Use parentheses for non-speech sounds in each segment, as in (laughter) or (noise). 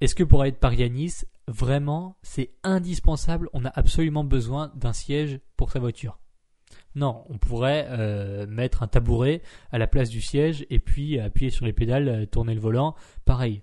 Est-ce que pour à Nice, vraiment, c'est indispensable On a absolument besoin d'un siège pour sa voiture? Non, on pourrait euh, mettre un tabouret à la place du siège et puis appuyer sur les pédales, euh, tourner le volant, pareil.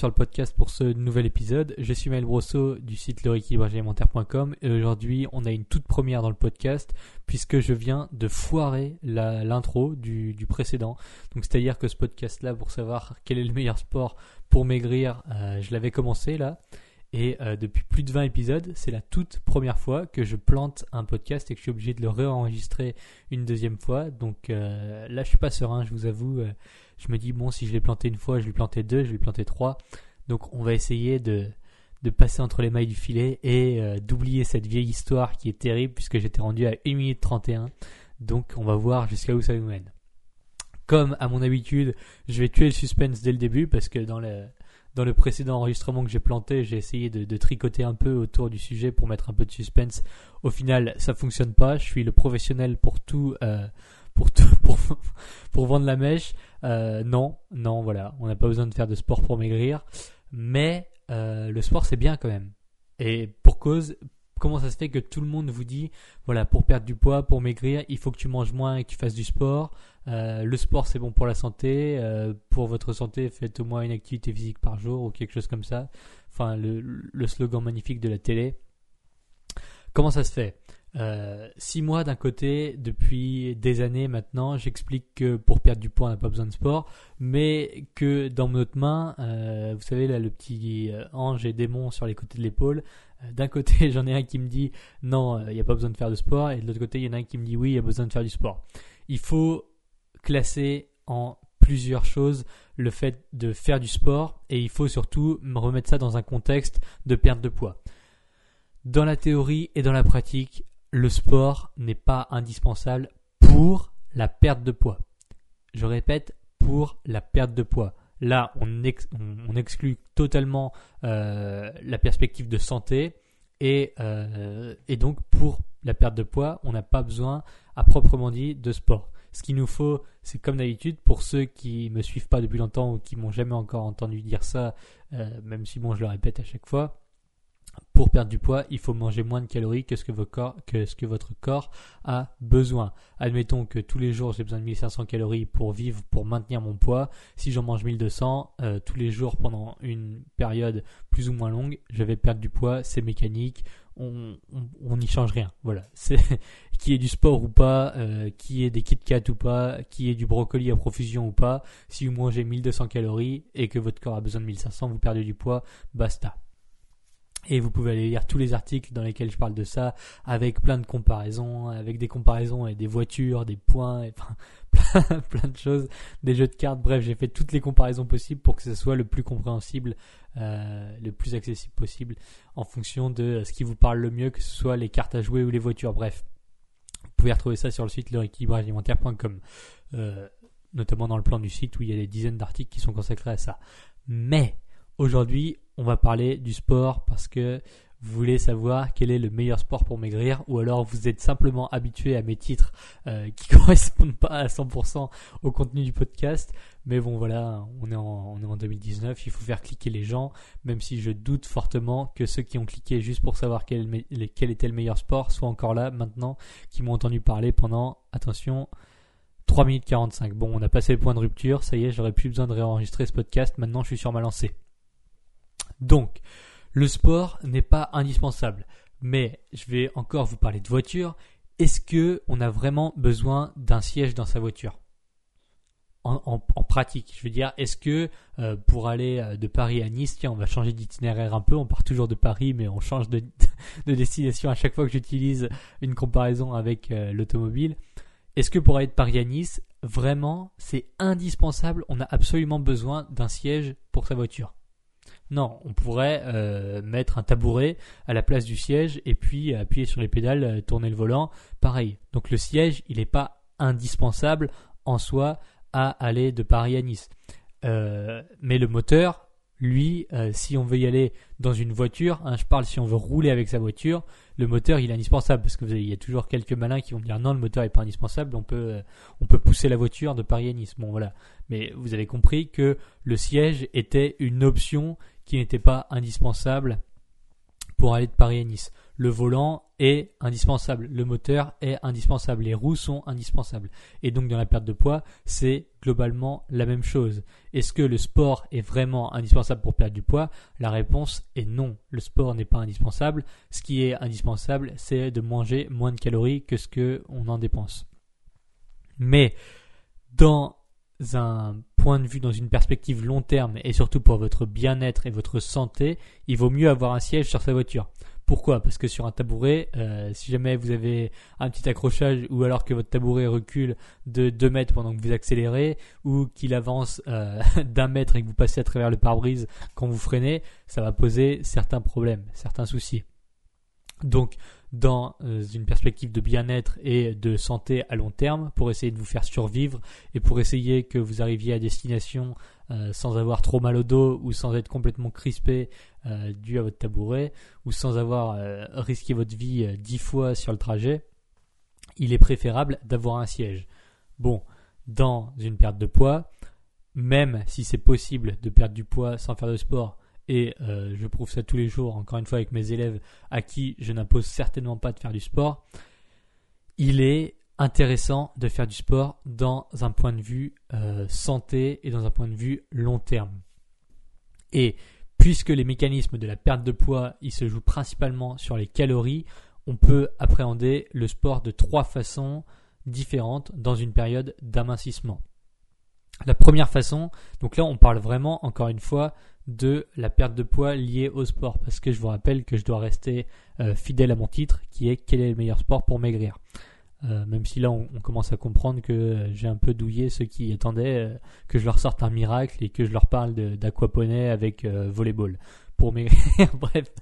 Sur le podcast pour ce nouvel épisode. Je suis Maël Brosseau du site leréquilibragealimentaire.com et aujourd'hui on a une toute première dans le podcast puisque je viens de foirer l'intro du, précédent. Donc c'est-à-dire que ce podcast là pour savoir quel est le meilleur sport pour maigrir, euh, je l'avais commencé là. Et euh, depuis plus de 20 épisodes, c'est la toute première fois que je plante un podcast et que je suis obligé de le réenregistrer une deuxième fois. Donc euh, là, je suis pas serein, je vous avoue. Je me dis, bon, si je l'ai planté une fois, je l'ai planté deux, je l'ai planté trois. Donc on va essayer de, passer entre les mailles du filet et euh, d'oublier cette vieille histoire qui est terrible puisque j'étais rendu à 1 minute 31. Donc on va voir jusqu'à où ça nous mène. Comme à mon habitude, je vais tuer le suspense dès le début parce que dans le, précédent enregistrement que j'ai planté, j'ai essayé de, tricoter un peu autour du sujet pour mettre un peu de suspense. Au final, ça fonctionne pas. Je suis le professionnel pour tout, euh, pour (laughs) pour, pour vendre la mèche. Euh, non, non, voilà, on n'a pas besoin de faire de sport pour maigrir, mais euh, le sport c'est bien quand même. Et pour cause, comment ça se fait que tout le monde vous dit, voilà, pour perdre du poids, pour maigrir, il faut que tu manges moins et que tu fasses du sport. Euh, le sport c'est bon pour la santé, pour votre santé faites au moins une activité physique par jour ou quelque chose comme ça. Enfin, le, le slogan magnifique de la télé. Comment ça se fait? Euh, six mois d'un côté, depuis des années maintenant, j'explique que pour perdre du poids, on n'a pas besoin de sport, mais que dans notre main, euh, vous savez là, le petit euh, ange et démon sur les côtés de l'épaule, d'un côté, (laughs) j'en ai un qui me dit non, il n'y a pas besoin de faire de sport, et de l'autre côté, il y en a un qui me dit oui, il y a besoin de faire du sport. Il faut classer en plusieurs choses le fait de faire du sport, et il faut surtout me remettre ça dans un contexte de perte de poids. Dans la théorie et dans la pratique, le sport n'est pas indispensable pour la perte de poids. Je répète, pour la perte de poids. Là, on, ex- on- on exclut totalement euh, la perspective de santé et, euh, et donc pour la perte de poids, on n'a pas besoin à proprement dit de sport. Ce qu'il nous faut, c'est comme d'habitude, pour ceux qui me suivent pas depuis longtemps ou qui m'ont jamais encore entendu dire ça, euh, même si bon, je le répète à chaque fois, pour perdre du poids, il faut manger moins de calories que ce que, votre corps, a besoin. Admettons que tous les jours j'ai besoin de 1500 calories pour vivre, pour maintenir mon poids. Si j'en mange 1200 euh, tous les jours pendant une période plus ou moins longue, je vais perdre du poids. C'est mécanique. On n'y change rien. Voilà. (laughs) C'est qui est du sport ou pas, euh, qui est des Kit Kat ou pas, qui est du brocoli à profusion ou pas. Si vous mangez 1200 calories et que votre corps a besoin de 1500, vous perdez du poids. Basta. Et vous pouvez aller lire tous les articles dans lesquels je parle de ça, avec plein de comparaisons, avec des comparaisons avec des voitures, des points, et enfin, (laughs) plein, plein de choses, des jeux de cartes. Bref, j'ai fait toutes les comparaisons possibles pour que ce soit le plus compréhensible, euh, le plus accessible possible, en fonction de ce qui vous parle le mieux, que ce soit les cartes à jouer ou les voitures. Bref, vous pouvez retrouver ça sur le site leréquilibragealimentaire.com, euh, notamment dans le plan du site où il y a des dizaines d'articles qui sont consacrés à ça. Mais aujourd'hui, on va parler du sport parce que vous voulez savoir quel est le meilleur sport pour maigrir ou alors vous êtes simplement habitué à mes titres euh, qui (laughs) correspondent pas à 100% au contenu du podcast. Mais bon voilà, on est, en, on est en 2019, il faut faire cliquer les gens, même si je doute fortement que ceux qui ont cliqué juste pour savoir quel, quel était le meilleur sport soient encore là maintenant, qui m'ont entendu parler pendant, attention, 3 minutes 45. Bon, on a passé le point de rupture, ça y est, j'aurais plus besoin de réenregistrer ce podcast, maintenant je suis sur ma lancée. Donc, le sport n'est pas indispensable, mais je vais encore vous parler de voiture. Est-ce que on a vraiment besoin d'un siège dans sa voiture? En, pratique. Je veux dire, est-ce que euh, pour aller euh, de Paris à Nice, tiens, on va changer d'itinéraire un peu, on part toujours de Paris, mais on change de, (laughs) destination à chaque fois que j'utilise une comparaison avec euh, l'automobile. Est-ce que pour aller de Paris à Nice, vraiment, c'est indispensable, on a absolument besoin d'un siège pour sa voiture non, on pourrait mettre un tabouret à la place du siège et puis appuyer sur les pédales, tourner le volant. Pareil. Donc le siège, il n'est pas indispensable en soi à aller de Paris à Nice. Euh, mais le moteur, lui, euh, si on veut y aller dans une voiture, hein, je parle si on veut rouler avec sa voiture, le moteur il est indispensable parce que il y a toujours quelques malins qui vont dire non le moteur n'est pas indispensable, on peut euh, on pousser la voiture de Paris à Nice. Voilà, mais vous avez compris que le siège était une option qui n'était pas indispensable pour aller de Paris à Nice le volant est indispensable, le moteur est indispensable, les roues sont indispensables. Et donc dans la perte de poids, c'est globalement la même chose. Est-ce que le sport est vraiment indispensable pour perdre du poids? La réponse est non. Le sport n'est pas indispensable. Ce qui est indispensable, c'est de manger moins de calories que ce que on en dépense. Mais dans un point de vue, dans une perspective long terme et surtout pour votre bien-être et votre santé, il vaut mieux avoir un siège sur sa voiture. Pourquoi? Parce que sur un tabouret, euh, si jamais vous avez un petit accrochage ou alors que votre tabouret recule de 2 mètres pendant que vous accélérez ou qu'il avance euh, (laughs) d'un mètre et que vous passez à travers le pare-brise quand vous freinez, ça va poser certains problèmes, certains soucis. Donc, dans euh, une perspective de bien-être et de santé à long terme, pour essayer de vous faire survivre et pour essayer que vous arriviez à destination euh, sans avoir trop mal au dos ou sans être complètement crispé euh, dû à votre tabouret ou sans avoir risqué votre vie dix fois sur le trajet, il est préférable d'avoir un siège. Bon, dans une perte de poids, même si c'est possible de perdre du poids sans faire de sport, et je prouve ça tous les jours, encore une fois avec mes élèves à qui je n'impose certainement pas de faire du sport, il est intéressant de faire du sport dans un point de vue euh, santé et dans un point de vue long terme. Et puisque les mécanismes de la perte de poids, ils se jouent principalement sur les calories, on peut appréhender le sport de trois façons différentes dans une période d'amincissement. La première façon, donc là on parle vraiment encore une fois de la perte de poids liée au sport, parce que je vous rappelle que je dois rester euh, fidèle à mon titre qui est quel est le meilleur sport pour maigrir. Euh, même si là on, commence à comprendre que euh, j'ai un peu douillé ceux qui attendaient que je leur sorte un miracle et que je leur parle d'aquaponie avec volleyball pour maigrir. (laughs) Bref,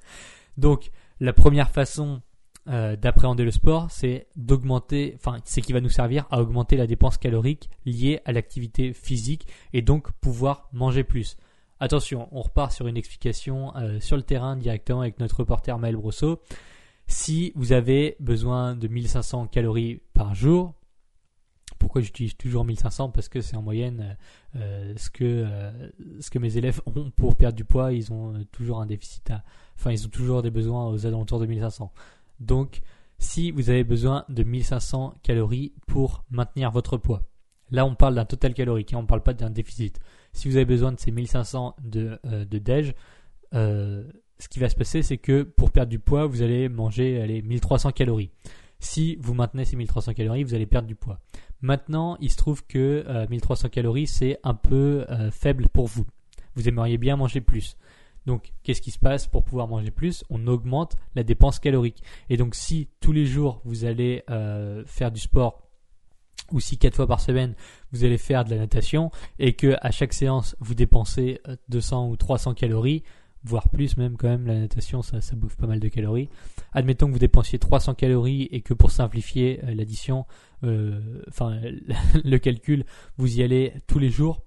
donc la première façon d'appréhender le sport, c'est d'augmenter, enfin c'est qui va nous servir à augmenter la dépense calorique liée à l'activité physique et donc pouvoir manger plus. Attention, on repart sur une explication sur le terrain directement avec notre reporter Maël Brosseau. Si vous avez besoin de 1500 calories par jour, pourquoi j'utilise toujours 1500 Parce que c'est en moyenne euh, ce, que, euh, ce que mes élèves ont pour perdre du poids. Ils ont euh, toujours un déficit, enfin ils ont toujours des besoins aux alentours de 1500. Donc si vous avez besoin de 1500 calories pour maintenir votre poids, là on parle d'un total calorique, hein, on ne parle pas d'un déficit. Si vous avez besoin de ces 1500 de, de déj, ce qui va se passer, c'est que pour perdre du poids, vous allez manger allez, 1300 calories. Si vous maintenez ces 1300 calories, vous allez perdre du poids. Maintenant, il se trouve que 1300 euh, calories, c'est un peu euh, faible pour vous. Vous aimeriez bien manger plus. Donc, qu'est-ce qui se passe pour pouvoir manger plus? On augmente la dépense calorique. Et donc, si tous les jours vous allez euh, faire du sport ou si quatre fois par semaine vous allez faire de la natation et que à chaque séance vous dépensez 200 ou 300 calories, voire plus même quand même, la natation ça, bouffe pas mal de calories. Admettons que vous dépensiez 300 calories et que pour simplifier euh, l'addition, euh, enfin (laughs) le calcul, vous y allez tous les jours,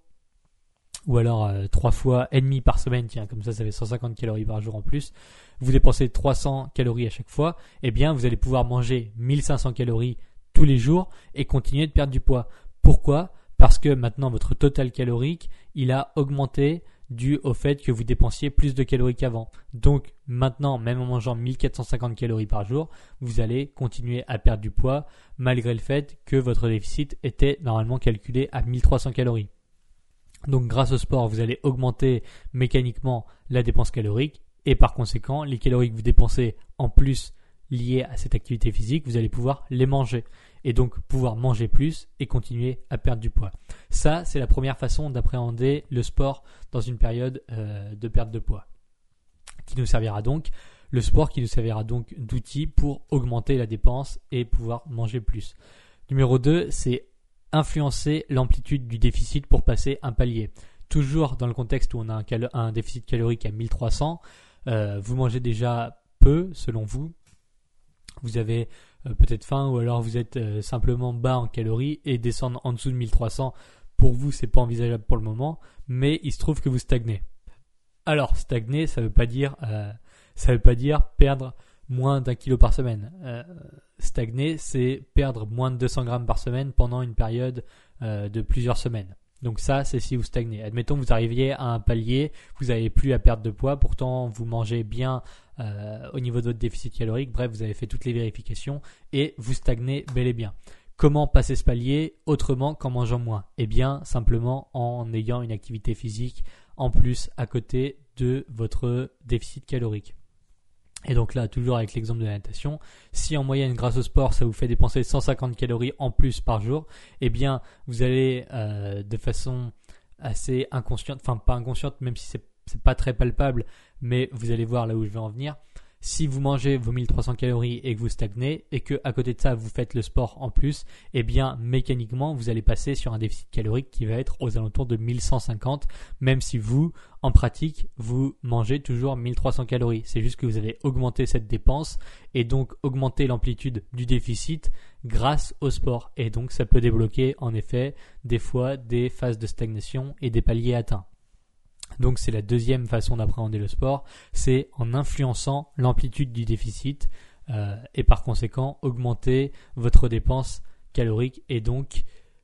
ou alors euh, trois fois et demi par semaine, tiens, comme ça ça fait 150 calories par jour en plus, vous dépensez 300 calories à chaque fois, eh bien vous allez pouvoir manger 1500 calories tous les jours et continuer de perdre du poids. Pourquoi? Parce que maintenant votre total calorique, il a augmenté dû au fait que vous dépensiez plus de calories qu'avant. Donc maintenant, même en mangeant 1450 calories par jour, vous allez continuer à perdre du poids malgré le fait que votre déficit était normalement calculé à 1300 calories. Donc grâce au sport, vous allez augmenter mécaniquement la dépense calorique et par conséquent, les calories que vous dépensez en plus liées à cette activité physique, vous allez pouvoir les manger et donc pouvoir manger plus et continuer à perdre du poids. Ça, c'est la première façon d'appréhender le sport dans une période euh, de perte de poids, qui nous servira donc? Le sport qui nous servira donc d'outil pour augmenter la dépense et pouvoir manger plus. Numéro 2, c'est influencer l'amplitude du déficit pour passer un palier. Toujours dans le contexte où on a un, déficit calorique à 1300, euh, vous mangez déjà peu selon vous. Vous avez euh, peut-être faim ou alors vous êtes euh, simplement bas en calories et descendre en dessous de 1300 pour vous c'est pas envisageable pour le moment, mais il se trouve que vous stagnez. Alors stagner, ça veut pas dire ça veut pas dire perdre moins d'un kilo par semaine. Euh, stagner, c'est perdre moins de 200 grammes par semaine pendant une période euh, de plusieurs semaines. Donc ça, c'est si vous stagnez. Admettons que vous arriviez à un palier, vous n'avez plus à perdre de poids, pourtant vous mangez bien euh, au niveau de votre déficit calorique, bref, vous avez fait toutes les vérifications et vous stagnez bel et bien. Comment passer ce palier autrement qu'en mangeant moins? Eh bien, simplement en ayant une activité physique en plus à côté de votre déficit calorique. Et donc là, toujours avec l'exemple de la natation, si en moyenne, grâce au sport, ça vous fait dépenser 150 calories en plus par jour, eh bien, vous allez euh, de façon assez inconsciente, enfin pas inconsciente, même si c'est, c'est pas très palpable, mais vous allez voir là où je vais en venir, si vous mangez vos 1300 calories et que vous stagnez et que à côté de ça vous faites le sport en plus, eh bien mécaniquement vous allez passer sur un déficit calorique qui va être aux alentours de 1150 même si vous en pratique vous mangez toujours 1300 calories. C'est juste que vous avez augmenté cette dépense et donc augmenté l'amplitude du déficit grâce au sport et donc ça peut débloquer en effet des fois des phases de stagnation et des paliers atteints. Donc c'est la deuxième façon d'appréhender le sport, c'est en influençant l'amplitude du déficit euh, et par conséquent augmenter votre dépense calorique et donc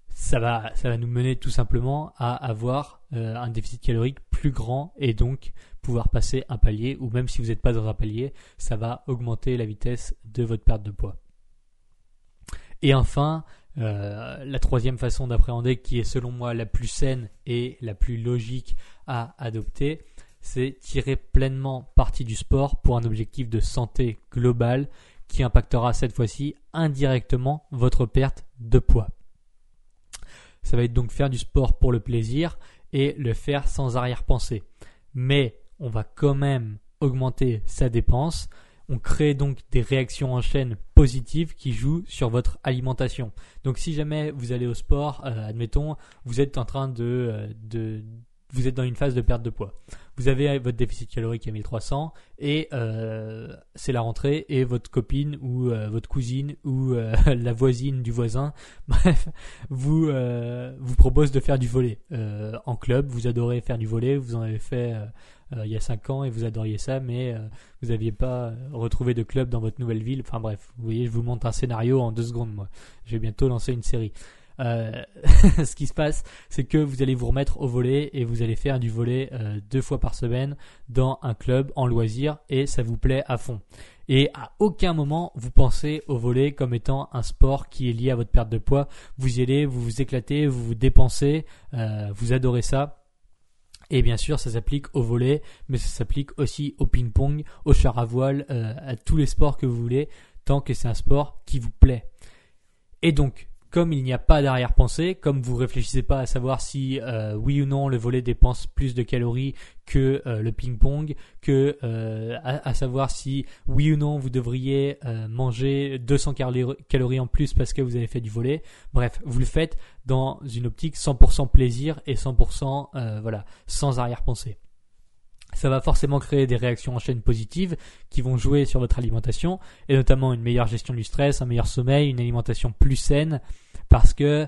ça va, ça va nous mener tout simplement à avoir euh, un déficit calorique plus grand et donc pouvoir passer un palier ou même si vous n'êtes pas dans un palier, ça va augmenter la vitesse de votre perte de poids. Et enfin, euh, la troisième façon d'appréhender, qui est selon moi la plus saine et la plus logique à adopter, c'est tirer pleinement parti du sport pour un objectif de santé globale qui impactera cette fois-ci indirectement votre perte de poids. Ça va être donc faire du sport pour le plaisir et le faire sans arrière-pensée. Mais on va quand même augmenter sa dépense on crée donc des réactions en chaîne positives qui jouent sur votre alimentation. Donc si jamais vous allez au sport, euh, admettons, vous êtes en train de, euh, de, vous êtes dans une phase de perte de poids. Vous avez votre déficit calorique à 1300 et euh, c'est la rentrée et votre copine ou votre cousine ou (laughs) la voisine du voisin, (laughs) bref, vous vous propose de faire du volet en club. Vous adorez faire du volet, vous en avez fait euh, il y a 5 ans et vous adoriez ça, mais euh, vous n'aviez pas retrouvé de club dans votre nouvelle ville. Enfin bref, vous voyez, je vous montre un scénario en deux secondes, moi. Je vais bientôt lancer une série. Euh, (laughs) ce qui se passe, c'est que vous allez vous remettre au volet et vous allez faire du volet deux fois par semaine dans un club en loisir et ça vous plaît à fond. Et à aucun moment vous pensez au volet comme étant un sport qui est lié à votre perte de poids. Vous y allez, vous vous éclatez, vous vous dépensez, vous adorez ça. Et bien sûr, ça s'applique au volet, mais ça s'applique aussi au ping-pong, au char à voile, euh, à tous les sports que vous voulez, tant que c'est un sport qui vous plaît. Et donc, comme il n'y a pas d'arrière-pensée, comme vous réfléchissez pas à savoir si euh, oui ou non le volet dépense plus de calories que euh, le ping-pong, que euh, à, savoir si oui ou non vous devriez manger 200 calories en plus parce que vous avez fait du volet. Bref, vous le faites dans une optique 100% plaisir et 100% voilà sans arrière-pensée ça va forcément créer des réactions en chaîne positives qui vont jouer sur votre alimentation et notamment une meilleure gestion du stress, un meilleur sommeil, une alimentation plus saine parce que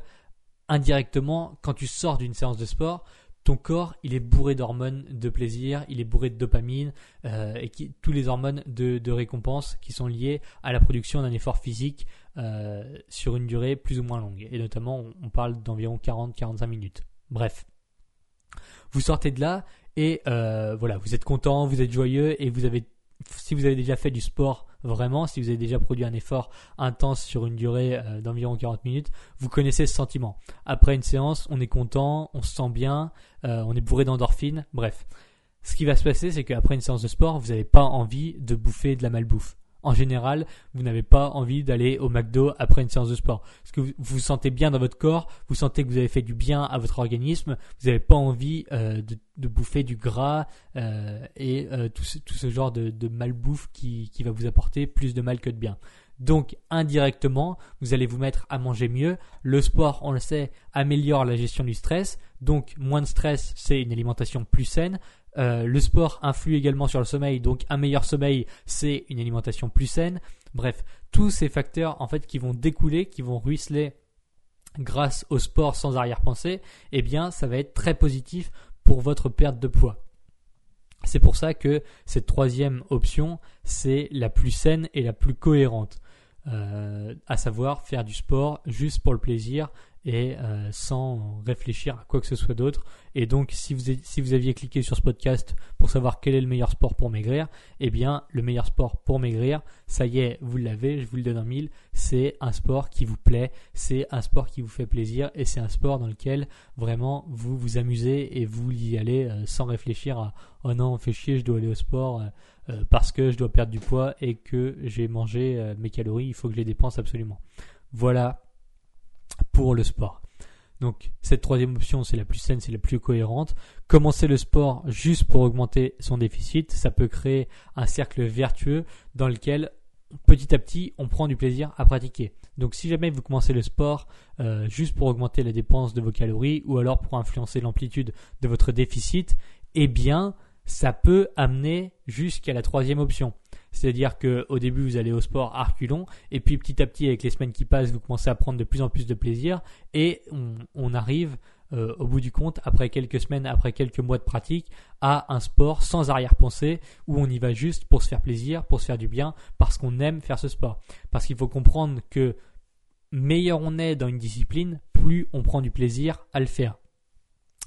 indirectement quand tu sors d'une séance de sport, ton corps il est bourré d'hormones de plaisir, il est bourré de dopamine euh, et tous les hormones de, récompense qui sont liées à la production d'un effort physique euh, sur une durée plus ou moins longue et notamment on parle d'environ 40-45 minutes. Bref. Vous sortez de là et euh, voilà, vous êtes content, vous êtes joyeux et vous avez, si vous avez déjà fait du sport vraiment, si vous avez déjà produit un effort intense sur une durée euh, d'environ 40 minutes, vous connaissez ce sentiment. Après une séance, on est content, on se sent bien, euh, on est bourré d'endorphines, bref. Ce qui va se passer, c'est qu'après une séance de sport, vous n'avez pas envie de bouffer de la malbouffe. En général, vous n'avez pas envie d'aller au McDo après une séance de sport. Parce que vous vous sentez bien dans votre corps, vous sentez que vous avez fait du bien à votre organisme, vous n'avez pas envie euh, de, bouffer du gras euh, et euh, tout, ce, genre de, de malbouffe qui, qui va vous apporter plus de mal que de bien. Donc indirectement, vous allez vous mettre à manger mieux. Le sport, on le sait, améliore la gestion du stress. Donc moins de stress, c'est une alimentation plus saine. Euh, le sport influe également sur le sommeil, donc un meilleur sommeil, c'est une alimentation plus saine. Bref, tous ces facteurs en fait qui vont découler, qui vont ruisseler grâce au sport sans arrière-pensée, eh bien, ça va être très positif pour votre perte de poids. C'est pour ça que cette troisième option, c'est la plus saine et la plus cohérente. Euh, à savoir faire du sport juste pour le plaisir et euh, sans réfléchir à quoi que ce soit d'autre. Et donc, si vous, aviez cliqué sur ce podcast pour savoir quel est le meilleur sport pour maigrir, eh bien, le meilleur sport pour maigrir, ça y est, vous l'avez, je vous le donne en mille, c'est un sport qui vous plaît, c'est un sport qui vous fait plaisir et c'est un sport dans lequel vraiment vous vous amusez et vous y allez euh, sans réfléchir à oh non, fait chier, je dois aller au sport. Euh, parce que je dois perdre du poids et que j'ai mangé mes calories, il faut que je les dépense absolument. Voilà le sport. Donc cette troisième option, c'est la plus saine, c'est la plus cohérente. Commencer le sport juste pour augmenter son déficit, ça peut créer un cercle vertueux dans lequel petit à petit on prend du plaisir à pratiquer. Donc si jamais vous commencez le sport euh, juste pour augmenter la dépense de vos calories ou alors pour influencer l'amplitude de votre déficit, eh bien ça peut amener jusqu'à la troisième option. C'est-à-dire qu'au début, vous allez au sport à et puis petit à petit, avec les semaines qui passent, vous commencez à prendre de plus en plus de plaisir, et on, arrive euh, au bout du compte, après quelques semaines, après quelques mois de pratique, à un sport sans arrière-pensée, où on y va juste pour se faire plaisir, pour se faire du bien, parce qu'on aime faire ce sport. Parce qu'il faut comprendre que meilleur on est dans une discipline, plus on prend du plaisir à le faire.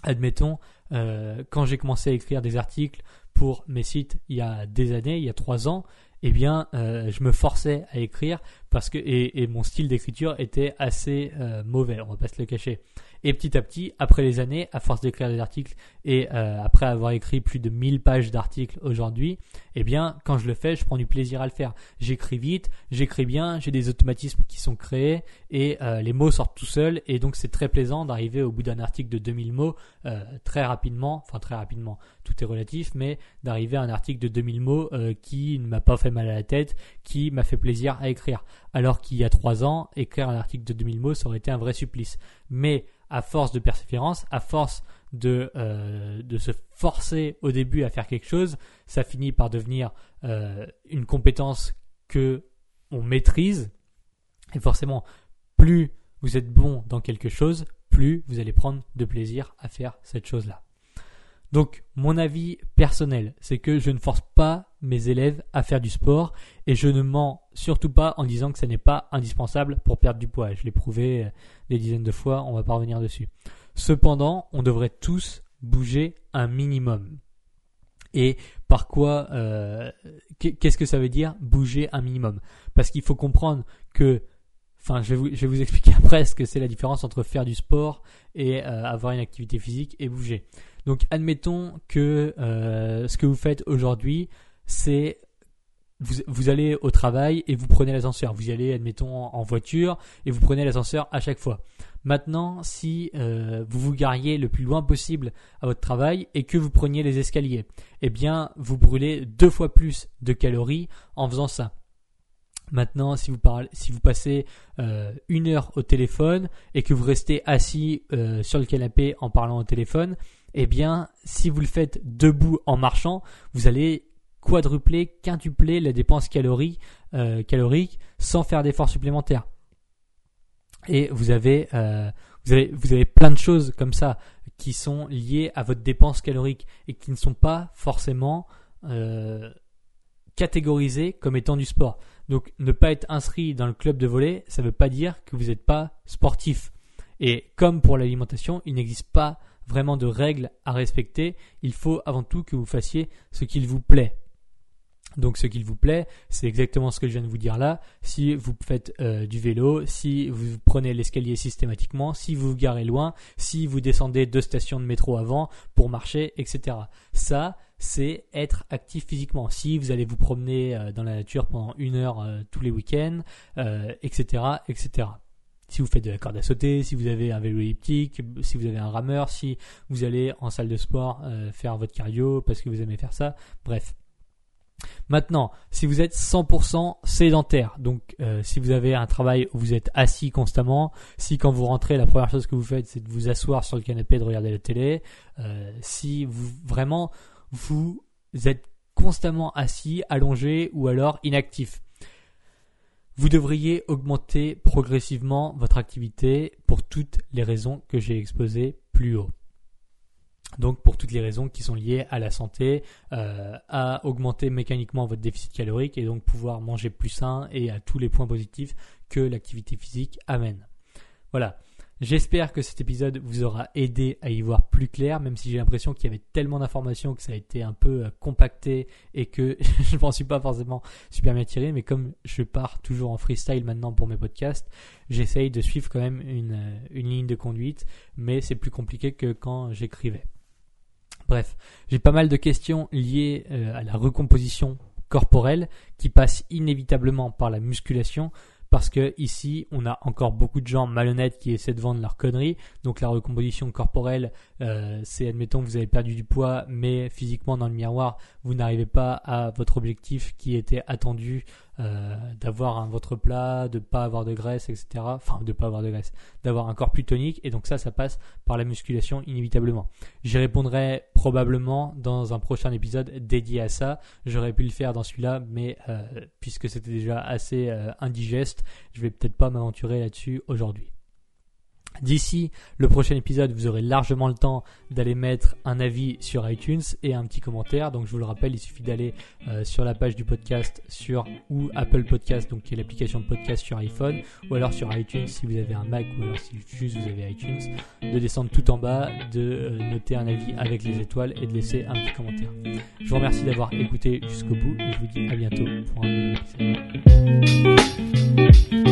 Admettons, euh, quand j'ai commencé à écrire des articles pour mes sites il y a des années, il y a trois ans, eh bien, euh, je me forçais à écrire parce que et, mon style d'écriture était assez euh, mauvais, on va pas se le cacher. Et petit à petit, après les années, à force d'écrire des articles et euh, après avoir écrit plus de 1000 pages d'articles aujourd'hui, eh bien, quand je le fais, je prends du plaisir à le faire. J'écris vite, j'écris bien, j'ai des automatismes qui sont créés et euh, les mots sortent tout seuls et donc c'est très plaisant d'arriver au bout d'un article de 2000 mots euh, très rapidement, enfin très rapidement, tout est relatif, mais d'arriver à un article de 2000 mots qui ne m'a pas fait mal à la tête, qui m'a fait plaisir à écrire. Alors qu'il y a trois ans, écrire un article de 2000 mots, ça aurait été un vrai supplice. Mais à force de persévérance, à force de, euh, de se forcer au début à faire quelque chose, ça finit par devenir euh, une compétence que on maîtrise. Et forcément, plus vous êtes bon dans quelque chose, plus vous allez prendre de plaisir à faire cette chose-là. Donc mon avis personnel, c'est que je ne force pas mes élèves à faire du sport et je ne mens surtout pas en disant que ce n'est pas indispensable pour perdre du poids. Je l'ai prouvé euh, des dizaines de fois, on va pas revenir dessus. Cependant, on devrait tous bouger un minimum. Et par quoi euh, Qu'est-ce que ça veut dire bouger un minimum? Parce qu'il faut comprendre que Enfin, je vais, vous, expliquer (laughs) après ce que c'est la différence entre faire du sport et euh, avoir une activité physique et bouger. Donc, admettons que ce que vous faites aujourd'hui, c'est vous, vous, allez au travail et vous prenez l'ascenseur. Vous y allez, admettons, en voiture et vous prenez l'ascenseur à chaque fois. Maintenant, si euh, vous vous gariez le plus loin possible à votre travail et que vous preniez les escaliers, eh bien, vous brûlez deux fois plus de calories en faisant ça. Maintenant, si vous, passez euh, une heure au téléphone et que vous restez assis euh, sur le canapé en parlant au téléphone, eh bien, si vous le faites debout en marchant, vous allez quadrupler, quintupler la dépense calorie, euh, calorique sans faire d'efforts supplémentaires. Et vous avez, vous avez, vous avez plein de choses comme ça qui sont liées à votre dépense calorique et qui ne sont pas forcément catégorisées comme étant du sport. Donc ne pas être inscrit dans le club de volet, ça ne veut pas dire que vous n'êtes pas sportif. Et comme pour l'alimentation, il n'existe pas vraiment de règles à respecter. Il faut avant tout que vous fassiez ce qu'il vous plaît. Donc ce qu'il vous plaît, c'est exactement ce que je viens de vous dire là. Si vous faites euh, du vélo, si vous prenez l'escalier systématiquement, si vous vous garez loin, si vous descendez deux stations de métro avant pour marcher, etc. Ça, c'est être actif physiquiquement. Si vous allez vous promener euh, dans la nature pendant une heure euh, tous les week-ends, etc., etc. Si vous faites de la corde à sauter, si vous avez un vélo elliptique, si vous avez un rameur, si vous allez en salle de sport faire votre cardio parce que vous aimez faire ça, bref. Maintenant, si vous êtes 100% sédentaire, donc euh, si vous avez un travail où vous êtes assis constamment, si quand vous rentrez, la première chose que vous faites, c'est de vous asseoir sur le canapé et de regarder la télé, euh, si vous vraiment vous êtes constamment assis, allongé ou alors inactif, vous devriez augmenter progressivement votre activité pour toutes les raisons que j'ai exposées plus haut. Donc pour toutes les raisons qui sont liées à la santé, euh, à augmenter mécaniquement votre déficit calorique et donc pouvoir manger plus sain et à tous les points positifs que l'activité physique amène. Voilà. J'espère que cet épisode vous aura aidé à y voir plus clair, même si j'ai l'impression qu'il y avait tellement d'informations que ça a été un peu euh, compacté et que (laughs) je m'en suis pas forcément super bien tiré, mais comme je pars toujours en freestyle maintenant pour mes podcasts, j'essaye de suivre quand même une, euh, une ligne de conduite, mais c'est plus compliqué que quand j'écrivais. Bref, j'ai pas mal de questions liées euh, à la recomposition corporelle qui passe inévitablement par la musculation parce que ici on a encore beaucoup de gens malhonnêtes qui essaient de vendre leurs conneries. Donc la recomposition corporelle, euh, c'est admettons que vous avez perdu du poids, mais physiquement dans le miroir vous n'arrivez pas à votre objectif qui était attendu euh, d'avoir votre plat, de pas avoir de graisse, etc. Enfin, de pas avoir de graisse, d'avoir un corps plus tonique. Et donc ça, ça passe par la musculation inévitablement. J'y répondrai probablement dans un prochain épisode dédié à ça. J'aurais pu le faire dans celui-là, mais euh, puisque c'était déjà assez euh, indigeste, je vais peut-être pas m'aventurer là-dessus aujourd'hui. D'ici le prochain épisode, vous aurez largement le temps d'aller mettre un avis sur iTunes et un petit commentaire. Donc je vous le rappelle, il suffit d'aller euh, sur la page du podcast sur ou Apple Podcast, donc qui est l'application de podcast sur iPhone, ou alors sur iTunes si vous avez un Mac ou alors si juste vous avez iTunes, de descendre tout en bas, de euh, noter un avis avec les étoiles et de laisser un petit commentaire. Je vous remercie d'avoir écouté jusqu'au bout et je vous dis à bientôt pour un nouvel épisode.